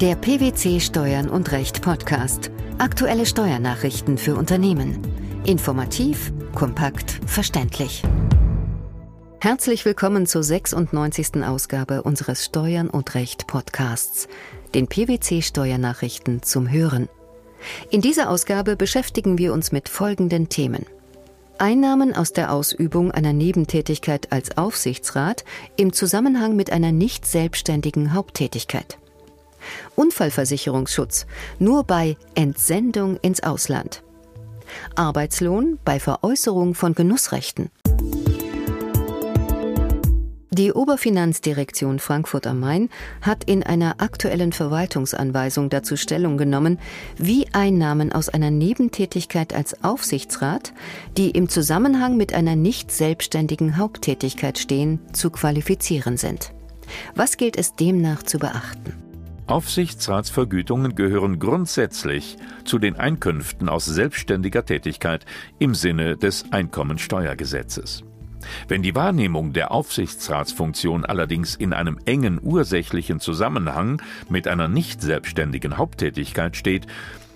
Der PwC Steuern und Recht Podcast. Aktuelle Steuernachrichten für Unternehmen. Informativ, kompakt, verständlich. Herzlich willkommen zur 96. Ausgabe unseres Steuern und Recht Podcasts, den PwC Steuernachrichten zum Hören. In dieser Ausgabe beschäftigen wir uns mit folgenden Themen. Einnahmen aus der Ausübung einer Nebentätigkeit als Aufsichtsrat im Zusammenhang mit einer nicht selbstständigen Haupttätigkeit. Unfallversicherungsschutz nur bei Entsendung ins Ausland. Arbeitslohn bei Veräußerung von Genussrechten. Die Oberfinanzdirektion Frankfurt am Main hat in einer aktuellen Verwaltungsanweisung dazu Stellung genommen, wie Einnahmen aus einer Nebentätigkeit als Aufsichtsrat, die im Zusammenhang mit einer nicht selbstständigen Haupttätigkeit stehen, zu qualifizieren sind. Was gilt es demnach zu beachten? Aufsichtsratsvergütungen gehören grundsätzlich zu den Einkünften aus selbstständiger Tätigkeit im Sinne des Einkommensteuergesetzes. Wenn die Wahrnehmung der Aufsichtsratsfunktion allerdings in einem engen ursächlichen Zusammenhang mit einer nicht selbstständigen Haupttätigkeit steht,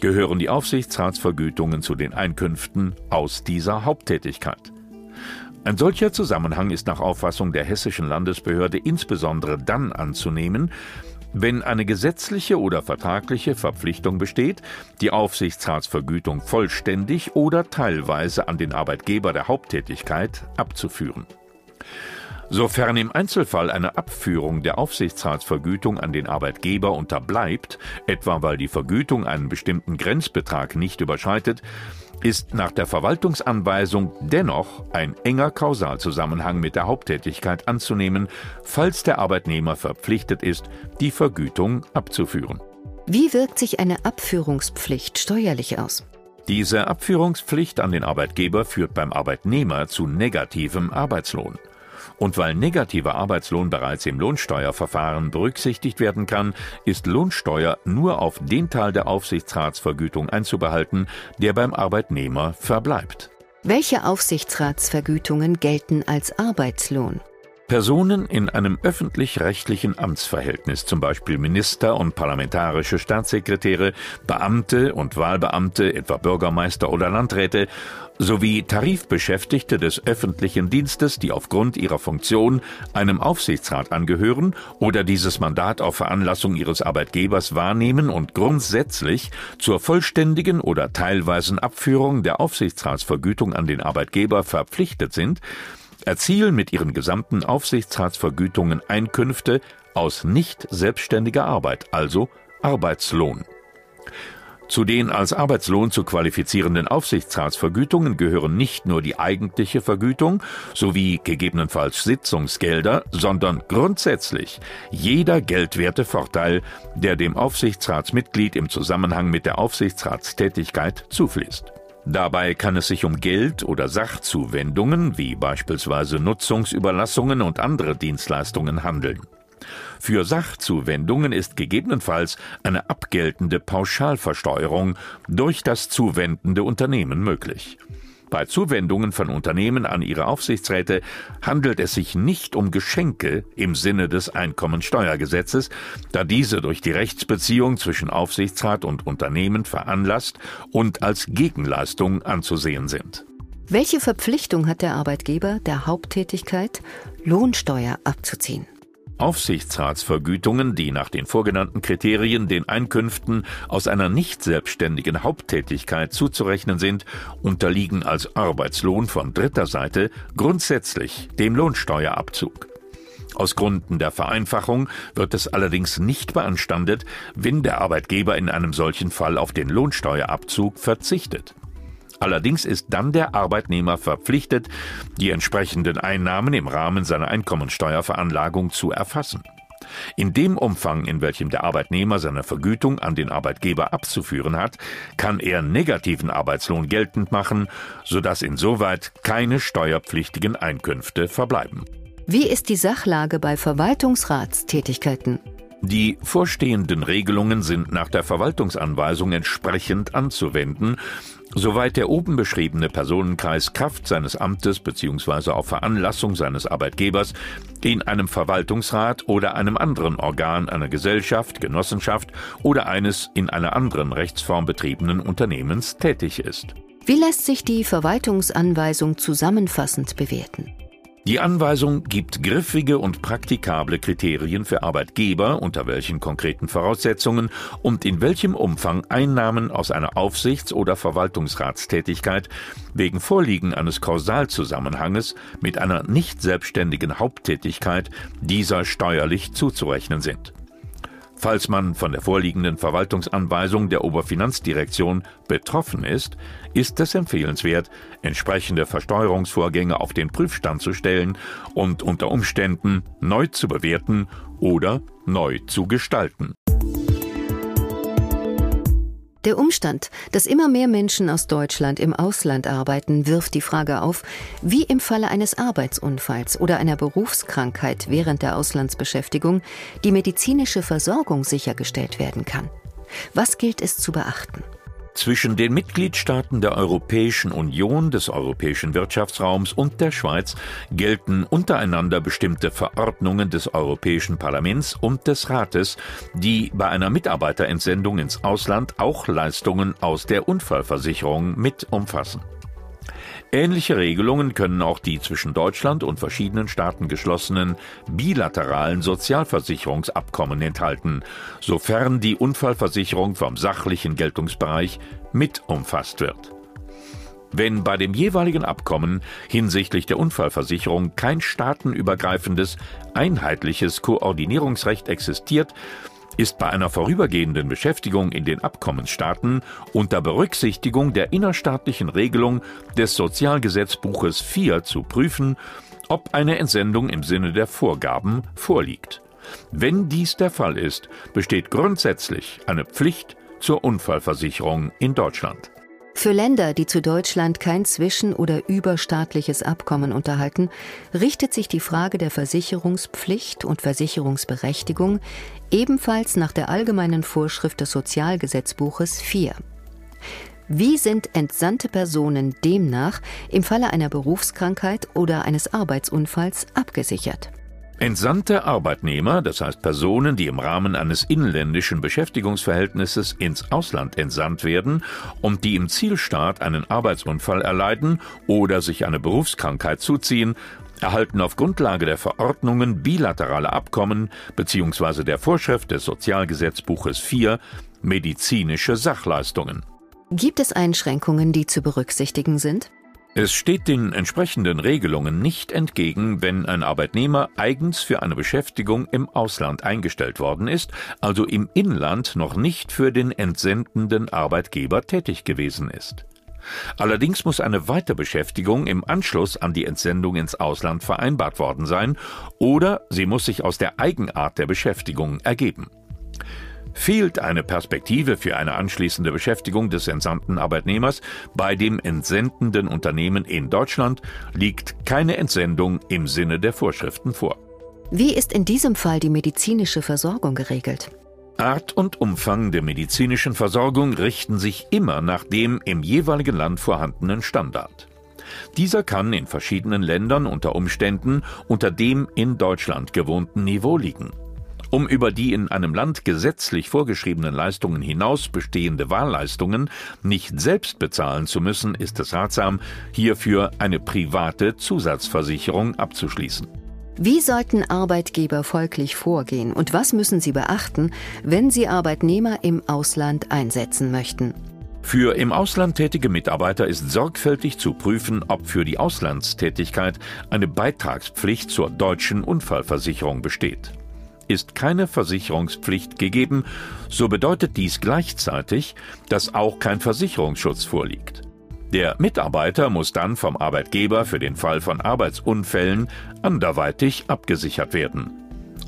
gehören die Aufsichtsratsvergütungen zu den Einkünften aus dieser Haupttätigkeit. Ein solcher Zusammenhang ist nach Auffassung der hessischen Landesbehörde insbesondere dann anzunehmen, wenn eine gesetzliche oder vertragliche Verpflichtung besteht, die Aufsichtsratsvergütung vollständig oder teilweise an den Arbeitgeber der Haupttätigkeit abzuführen. Sofern im Einzelfall eine Abführung der Aufsichtsratsvergütung an den Arbeitgeber unterbleibt, etwa weil die Vergütung einen bestimmten Grenzbetrag nicht überschreitet, ist nach der Verwaltungsanweisung dennoch ein enger Kausalzusammenhang mit der Haupttätigkeit anzunehmen, falls der Arbeitnehmer verpflichtet ist, die Vergütung abzuführen. Wie wirkt sich eine Abführungspflicht steuerlich aus? Diese Abführungspflicht an den Arbeitgeber führt beim Arbeitnehmer zu negativem Arbeitslohn. Und weil negativer Arbeitslohn bereits im Lohnsteuerverfahren berücksichtigt werden kann, ist Lohnsteuer nur auf den Teil der Aufsichtsratsvergütung einzubehalten, der beim Arbeitnehmer verbleibt. Welche Aufsichtsratsvergütungen gelten als Arbeitslohn? Personen in einem öffentlich-rechtlichen Amtsverhältnis, zum Beispiel Minister und parlamentarische Staatssekretäre, Beamte und Wahlbeamte, etwa Bürgermeister oder Landräte, sowie Tarifbeschäftigte des öffentlichen Dienstes, die aufgrund ihrer Funktion einem Aufsichtsrat angehören oder dieses Mandat auf Veranlassung ihres Arbeitgebers wahrnehmen und grundsätzlich zur vollständigen oder teilweisen Abführung der Aufsichtsratsvergütung an den Arbeitgeber verpflichtet sind, erzielen mit ihren gesamten Aufsichtsratsvergütungen Einkünfte aus nicht selbstständiger Arbeit, also Arbeitslohn. Zu den als Arbeitslohn zu qualifizierenden Aufsichtsratsvergütungen gehören nicht nur die eigentliche Vergütung sowie gegebenenfalls Sitzungsgelder, sondern grundsätzlich jeder geldwerte Vorteil, der dem Aufsichtsratsmitglied im Zusammenhang mit der Aufsichtsratstätigkeit zufließt. Dabei kann es sich um Geld- oder Sachzuwendungen wie beispielsweise Nutzungsüberlassungen und andere Dienstleistungen handeln. Für Sachzuwendungen ist gegebenenfalls eine abgeltende Pauschalversteuerung durch das zuwendende Unternehmen möglich. Bei Zuwendungen von Unternehmen an ihre Aufsichtsräte handelt es sich nicht um Geschenke im Sinne des Einkommensteuergesetzes, da diese durch die Rechtsbeziehung zwischen Aufsichtsrat und Unternehmen veranlasst und als Gegenleistung anzusehen sind. Welche Verpflichtung hat der Arbeitgeber der Haupttätigkeit, Lohnsteuer abzuziehen? Aufsichtsratsvergütungen, die nach den vorgenannten Kriterien den Einkünften aus einer nicht selbstständigen Haupttätigkeit zuzurechnen sind, unterliegen als Arbeitslohn von dritter Seite grundsätzlich dem Lohnsteuerabzug. Aus Gründen der Vereinfachung wird es allerdings nicht beanstandet, wenn der Arbeitgeber in einem solchen Fall auf den Lohnsteuerabzug verzichtet. Allerdings ist dann der Arbeitnehmer verpflichtet, die entsprechenden Einnahmen im Rahmen seiner Einkommensteuerveranlagung zu erfassen. In dem Umfang, in welchem der Arbeitnehmer seine Vergütung an den Arbeitgeber abzuführen hat, kann er negativen Arbeitslohn geltend machen, sodass insoweit keine steuerpflichtigen Einkünfte verbleiben. Wie ist die Sachlage bei Verwaltungsratstätigkeiten? Die vorstehenden Regelungen sind nach der Verwaltungsanweisung entsprechend anzuwenden, soweit der oben beschriebene Personenkreis Kraft seines Amtes bzw. auf Veranlassung seines Arbeitgebers in einem Verwaltungsrat oder einem anderen Organ einer Gesellschaft, Genossenschaft oder eines in einer anderen Rechtsform betriebenen Unternehmens tätig ist. Wie lässt sich die Verwaltungsanweisung zusammenfassend bewerten? Die Anweisung gibt griffige und praktikable Kriterien für Arbeitgeber, unter welchen konkreten Voraussetzungen und in welchem Umfang Einnahmen aus einer Aufsichts- oder Verwaltungsratstätigkeit wegen Vorliegen eines Kausalzusammenhanges mit einer nicht selbstständigen Haupttätigkeit dieser steuerlich zuzurechnen sind. Falls man von der vorliegenden Verwaltungsanweisung der Oberfinanzdirektion betroffen ist, ist es empfehlenswert, entsprechende Versteuerungsvorgänge auf den Prüfstand zu stellen und unter Umständen neu zu bewerten oder neu zu gestalten. Der Umstand, dass immer mehr Menschen aus Deutschland im Ausland arbeiten, wirft die Frage auf, wie im Falle eines Arbeitsunfalls oder einer Berufskrankheit während der Auslandsbeschäftigung die medizinische Versorgung sichergestellt werden kann. Was gilt es zu beachten? Zwischen den Mitgliedstaaten der Europäischen Union, des Europäischen Wirtschaftsraums und der Schweiz gelten untereinander bestimmte Verordnungen des Europäischen Parlaments und des Rates, die bei einer Mitarbeiterentsendung ins Ausland auch Leistungen aus der Unfallversicherung mit umfassen. Ähnliche Regelungen können auch die zwischen Deutschland und verschiedenen Staaten geschlossenen bilateralen Sozialversicherungsabkommen enthalten, sofern die Unfallversicherung vom sachlichen Geltungsbereich mit umfasst wird. Wenn bei dem jeweiligen Abkommen hinsichtlich der Unfallversicherung kein staatenübergreifendes, einheitliches Koordinierungsrecht existiert, ist bei einer vorübergehenden Beschäftigung in den Abkommensstaaten unter Berücksichtigung der innerstaatlichen Regelung des Sozialgesetzbuches 4 zu prüfen, ob eine Entsendung im Sinne der Vorgaben vorliegt. Wenn dies der Fall ist, besteht grundsätzlich eine Pflicht zur Unfallversicherung in Deutschland. Für Länder, die zu Deutschland kein zwischen- oder überstaatliches Abkommen unterhalten, richtet sich die Frage der Versicherungspflicht und Versicherungsberechtigung ebenfalls nach der allgemeinen Vorschrift des Sozialgesetzbuches 4. Wie sind entsandte Personen demnach im Falle einer Berufskrankheit oder eines Arbeitsunfalls abgesichert? Entsandte Arbeitnehmer, das heißt Personen, die im Rahmen eines inländischen Beschäftigungsverhältnisses ins Ausland entsandt werden und die im Zielstaat einen Arbeitsunfall erleiden oder sich eine Berufskrankheit zuziehen, erhalten auf Grundlage der Verordnungen bilaterale Abkommen bzw. der Vorschrift des Sozialgesetzbuches 4 medizinische Sachleistungen. Gibt es Einschränkungen, die zu berücksichtigen sind? Es steht den entsprechenden Regelungen nicht entgegen, wenn ein Arbeitnehmer eigens für eine Beschäftigung im Ausland eingestellt worden ist, also im Inland noch nicht für den entsendenden Arbeitgeber tätig gewesen ist. Allerdings muss eine Weiterbeschäftigung im Anschluss an die Entsendung ins Ausland vereinbart worden sein oder sie muss sich aus der Eigenart der Beschäftigung ergeben. Fehlt eine Perspektive für eine anschließende Beschäftigung des entsandten Arbeitnehmers bei dem entsendenden Unternehmen in Deutschland, liegt keine Entsendung im Sinne der Vorschriften vor. Wie ist in diesem Fall die medizinische Versorgung geregelt? Art und Umfang der medizinischen Versorgung richten sich immer nach dem im jeweiligen Land vorhandenen Standard. Dieser kann in verschiedenen Ländern unter Umständen unter dem in Deutschland gewohnten Niveau liegen. Um über die in einem Land gesetzlich vorgeschriebenen Leistungen hinaus bestehende Wahlleistungen nicht selbst bezahlen zu müssen, ist es ratsam, hierfür eine private Zusatzversicherung abzuschließen. Wie sollten Arbeitgeber folglich vorgehen und was müssen sie beachten, wenn sie Arbeitnehmer im Ausland einsetzen möchten? Für im Ausland tätige Mitarbeiter ist sorgfältig zu prüfen, ob für die Auslandstätigkeit eine Beitragspflicht zur deutschen Unfallversicherung besteht. Ist keine Versicherungspflicht gegeben, so bedeutet dies gleichzeitig, dass auch kein Versicherungsschutz vorliegt. Der Mitarbeiter muss dann vom Arbeitgeber für den Fall von Arbeitsunfällen anderweitig abgesichert werden.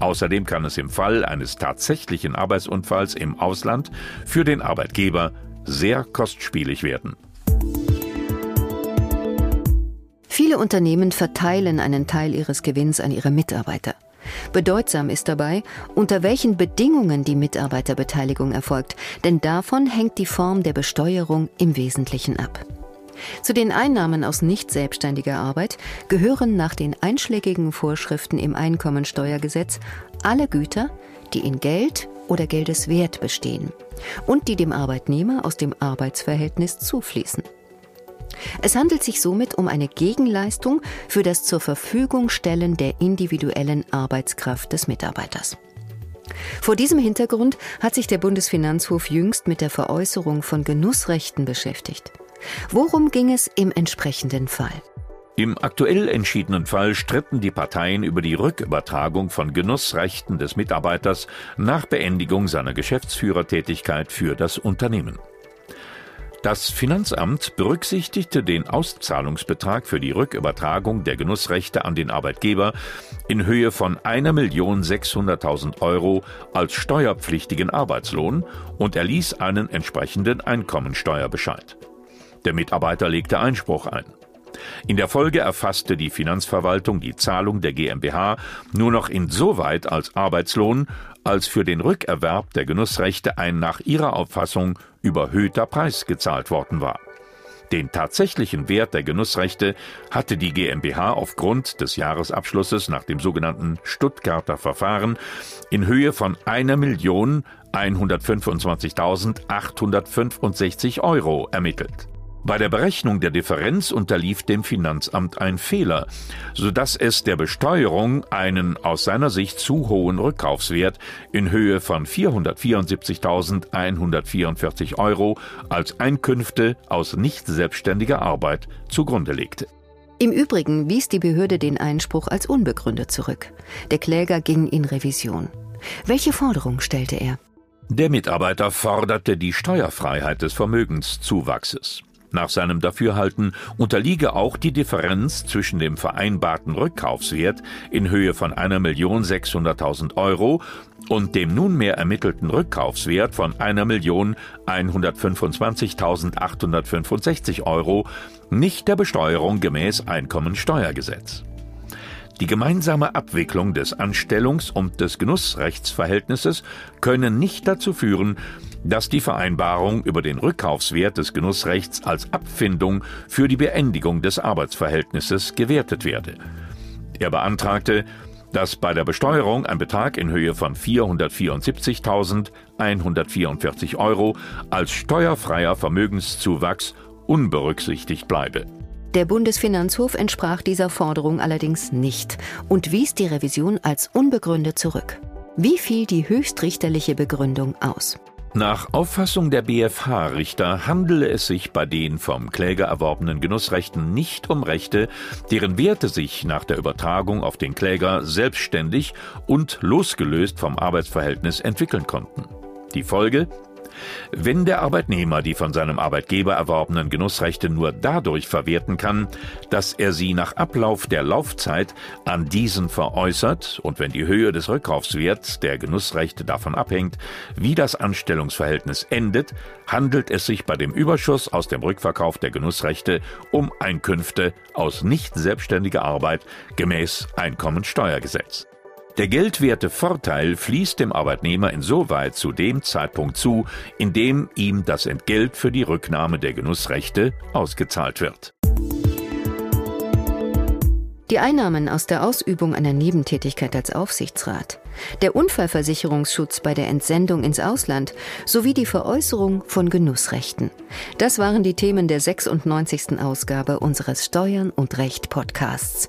Außerdem kann es im Fall eines tatsächlichen Arbeitsunfalls im Ausland für den Arbeitgeber sehr kostspielig werden. Viele Unternehmen verteilen einen Teil ihres Gewinns an ihre Mitarbeiter. Bedeutsam ist dabei, unter welchen Bedingungen die Mitarbeiterbeteiligung erfolgt, denn davon hängt die Form der Besteuerung im Wesentlichen ab. Zu den Einnahmen aus nicht selbstständiger Arbeit gehören nach den einschlägigen Vorschriften im Einkommensteuergesetz alle Güter, die in Geld oder Geldeswert bestehen und die dem Arbeitnehmer aus dem Arbeitsverhältnis zufließen. Es handelt sich somit um eine Gegenleistung für das zur Verfügung stellen der individuellen Arbeitskraft des Mitarbeiters. Vor diesem Hintergrund hat sich der Bundesfinanzhof jüngst mit der Veräußerung von Genussrechten beschäftigt. Worum ging es im entsprechenden Fall? Im aktuell entschiedenen Fall stritten die Parteien über die Rückübertragung von Genussrechten des Mitarbeiters nach Beendigung seiner Geschäftsführertätigkeit für das Unternehmen. Das Finanzamt berücksichtigte den Auszahlungsbetrag für die Rückübertragung der Genussrechte an den Arbeitgeber in Höhe von 1.600.000 Euro als steuerpflichtigen Arbeitslohn und erließ einen entsprechenden Einkommensteuerbescheid. Der Mitarbeiter legte Einspruch ein. In der Folge erfasste die Finanzverwaltung die Zahlung der GmbH nur noch insoweit als Arbeitslohn, als für den Rückerwerb der Genussrechte ein nach ihrer Auffassung überhöhter Preis gezahlt worden war. Den tatsächlichen Wert der Genussrechte hatte die GmbH aufgrund des Jahresabschlusses nach dem sogenannten Stuttgarter Verfahren in Höhe von 1.125.865 Euro ermittelt. Bei der Berechnung der Differenz unterlief dem Finanzamt ein Fehler, so dass es der Besteuerung einen aus seiner Sicht zu hohen Rückkaufswert in Höhe von 474.144 Euro als Einkünfte aus nicht selbstständiger Arbeit zugrunde legte. Im Übrigen wies die Behörde den Einspruch als unbegründet zurück. Der Kläger ging in Revision. Welche Forderung stellte er? Der Mitarbeiter forderte die Steuerfreiheit des Vermögenszuwachses. Nach seinem Dafürhalten unterliege auch die Differenz zwischen dem vereinbarten Rückkaufswert in Höhe von 1.600.000 Euro und dem nunmehr ermittelten Rückkaufswert von 1.125.865 Euro nicht der Besteuerung gemäß Einkommensteuergesetz. Die gemeinsame Abwicklung des Anstellungs- und des Genussrechtsverhältnisses könne nicht dazu führen, dass die Vereinbarung über den Rückkaufswert des Genussrechts als Abfindung für die Beendigung des Arbeitsverhältnisses gewertet werde. Er beantragte, dass bei der Besteuerung ein Betrag in Höhe von 474.144 Euro als steuerfreier Vermögenszuwachs unberücksichtigt bleibe. Der Bundesfinanzhof entsprach dieser Forderung allerdings nicht und wies die Revision als unbegründet zurück. Wie fiel die höchstrichterliche Begründung aus? Nach Auffassung der BfH-Richter handele es sich bei den vom Kläger erworbenen Genussrechten nicht um Rechte, deren Werte sich nach der Übertragung auf den Kläger selbstständig und losgelöst vom Arbeitsverhältnis entwickeln konnten. Die Folge wenn der Arbeitnehmer die von seinem Arbeitgeber erworbenen Genussrechte nur dadurch verwerten kann, dass er sie nach Ablauf der Laufzeit an diesen veräußert und wenn die Höhe des Rückkaufswerts der Genussrechte davon abhängt, wie das Anstellungsverhältnis endet, handelt es sich bei dem Überschuss aus dem Rückverkauf der Genussrechte um Einkünfte aus nicht selbstständiger Arbeit gemäß Einkommensteuergesetz. Der geldwerte Vorteil fließt dem Arbeitnehmer insoweit zu dem Zeitpunkt zu, in dem ihm das Entgelt für die Rücknahme der Genussrechte ausgezahlt wird. Die Einnahmen aus der Ausübung einer Nebentätigkeit als Aufsichtsrat, der Unfallversicherungsschutz bei der Entsendung ins Ausland sowie die Veräußerung von Genussrechten. Das waren die Themen der 96. Ausgabe unseres Steuern und Recht Podcasts